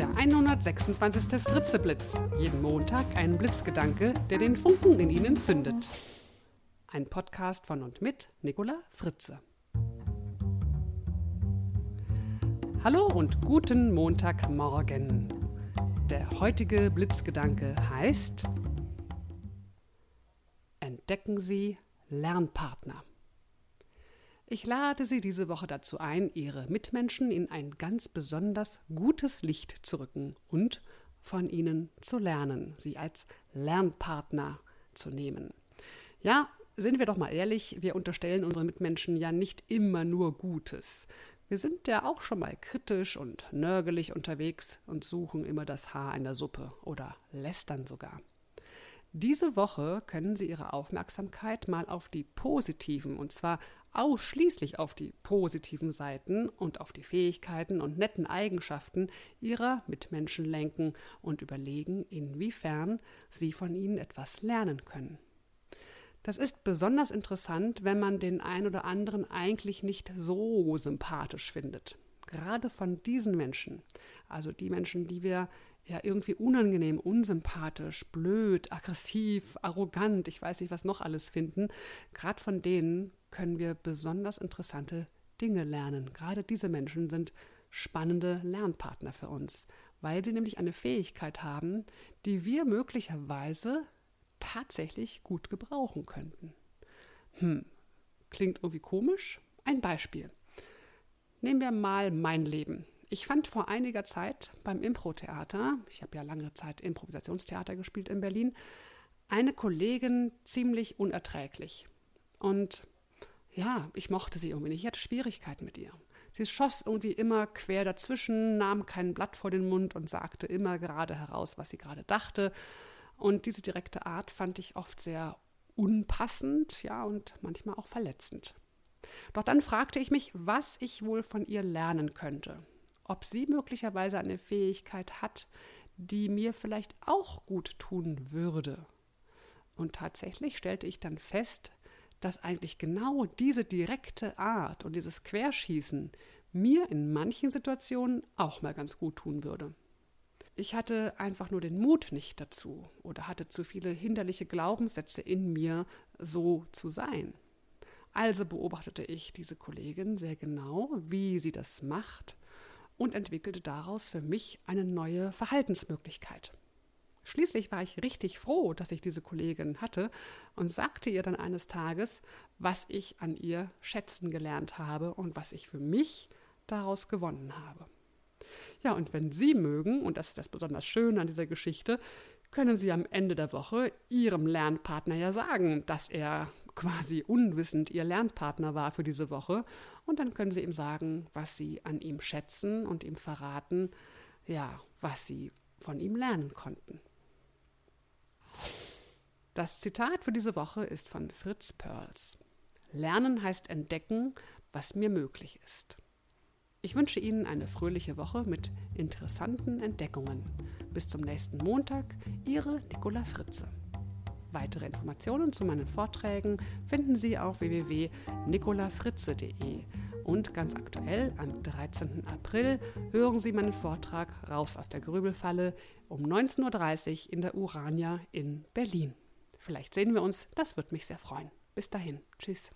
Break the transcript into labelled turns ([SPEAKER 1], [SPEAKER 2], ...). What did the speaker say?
[SPEAKER 1] Der 126. Fritzeblitz. Jeden Montag ein Blitzgedanke, der den Funken in Ihnen zündet. Ein Podcast von und mit Nicola Fritze. Hallo und guten Montagmorgen. Der heutige Blitzgedanke heißt Entdecken Sie Lernpartner. Ich lade Sie diese Woche dazu ein, Ihre Mitmenschen in ein ganz besonders gutes Licht zu rücken und von ihnen zu lernen, sie als Lernpartner zu nehmen. Ja, sind wir doch mal ehrlich, wir unterstellen unseren Mitmenschen ja nicht immer nur Gutes. Wir sind ja auch schon mal kritisch und nörgelig unterwegs und suchen immer das Haar in der Suppe oder lästern sogar. Diese Woche können Sie Ihre Aufmerksamkeit mal auf die positiven, und zwar ausschließlich auf die positiven Seiten und auf die Fähigkeiten und netten Eigenschaften Ihrer Mitmenschen lenken und überlegen, inwiefern Sie von ihnen etwas lernen können. Das ist besonders interessant, wenn man den ein oder anderen eigentlich nicht so sympathisch findet. Gerade von diesen Menschen, also die Menschen, die wir ja irgendwie unangenehm, unsympathisch, blöd, aggressiv, arrogant, ich weiß nicht, was noch alles finden, gerade von denen können wir besonders interessante Dinge lernen. Gerade diese Menschen sind spannende Lernpartner für uns, weil sie nämlich eine Fähigkeit haben, die wir möglicherweise tatsächlich gut gebrauchen könnten. Hm, klingt irgendwie komisch? Ein Beispiel. Nehmen wir mal mein Leben. Ich fand vor einiger Zeit beim Impro-Theater, ich habe ja lange Zeit Improvisationstheater gespielt in Berlin, eine Kollegin ziemlich unerträglich. Und ja, ich mochte sie irgendwie nicht. Ich hatte Schwierigkeiten mit ihr. Sie schoss irgendwie immer quer dazwischen, nahm kein Blatt vor den Mund und sagte immer gerade heraus, was sie gerade dachte. Und diese direkte Art fand ich oft sehr unpassend, ja, und manchmal auch verletzend. Doch dann fragte ich mich, was ich wohl von ihr lernen könnte ob sie möglicherweise eine Fähigkeit hat, die mir vielleicht auch gut tun würde. Und tatsächlich stellte ich dann fest, dass eigentlich genau diese direkte Art und dieses Querschießen mir in manchen Situationen auch mal ganz gut tun würde. Ich hatte einfach nur den Mut nicht dazu oder hatte zu viele hinderliche Glaubenssätze in mir, so zu sein. Also beobachtete ich diese Kollegin sehr genau, wie sie das macht und entwickelte daraus für mich eine neue Verhaltensmöglichkeit. Schließlich war ich richtig froh, dass ich diese Kollegin hatte und sagte ihr dann eines Tages, was ich an ihr schätzen gelernt habe und was ich für mich daraus gewonnen habe. Ja, und wenn Sie mögen, und das ist das besonders Schöne an dieser Geschichte, können Sie am Ende der Woche Ihrem Lernpartner ja sagen, dass er quasi unwissend ihr Lernpartner war für diese Woche. Und dann können sie ihm sagen, was sie an ihm schätzen und ihm verraten, ja, was sie von ihm lernen konnten. Das Zitat für diese Woche ist von Fritz Perls. Lernen heißt entdecken, was mir möglich ist. Ich wünsche Ihnen eine fröhliche Woche mit interessanten Entdeckungen. Bis zum nächsten Montag, Ihre Nicola Fritze. Weitere Informationen zu meinen Vorträgen finden Sie auf www.nicolafritze.de. Und ganz aktuell, am 13. April, hören Sie meinen Vortrag Raus aus der Grübelfalle um 19.30 Uhr in der Urania in Berlin. Vielleicht sehen wir uns, das würde mich sehr freuen. Bis dahin, tschüss.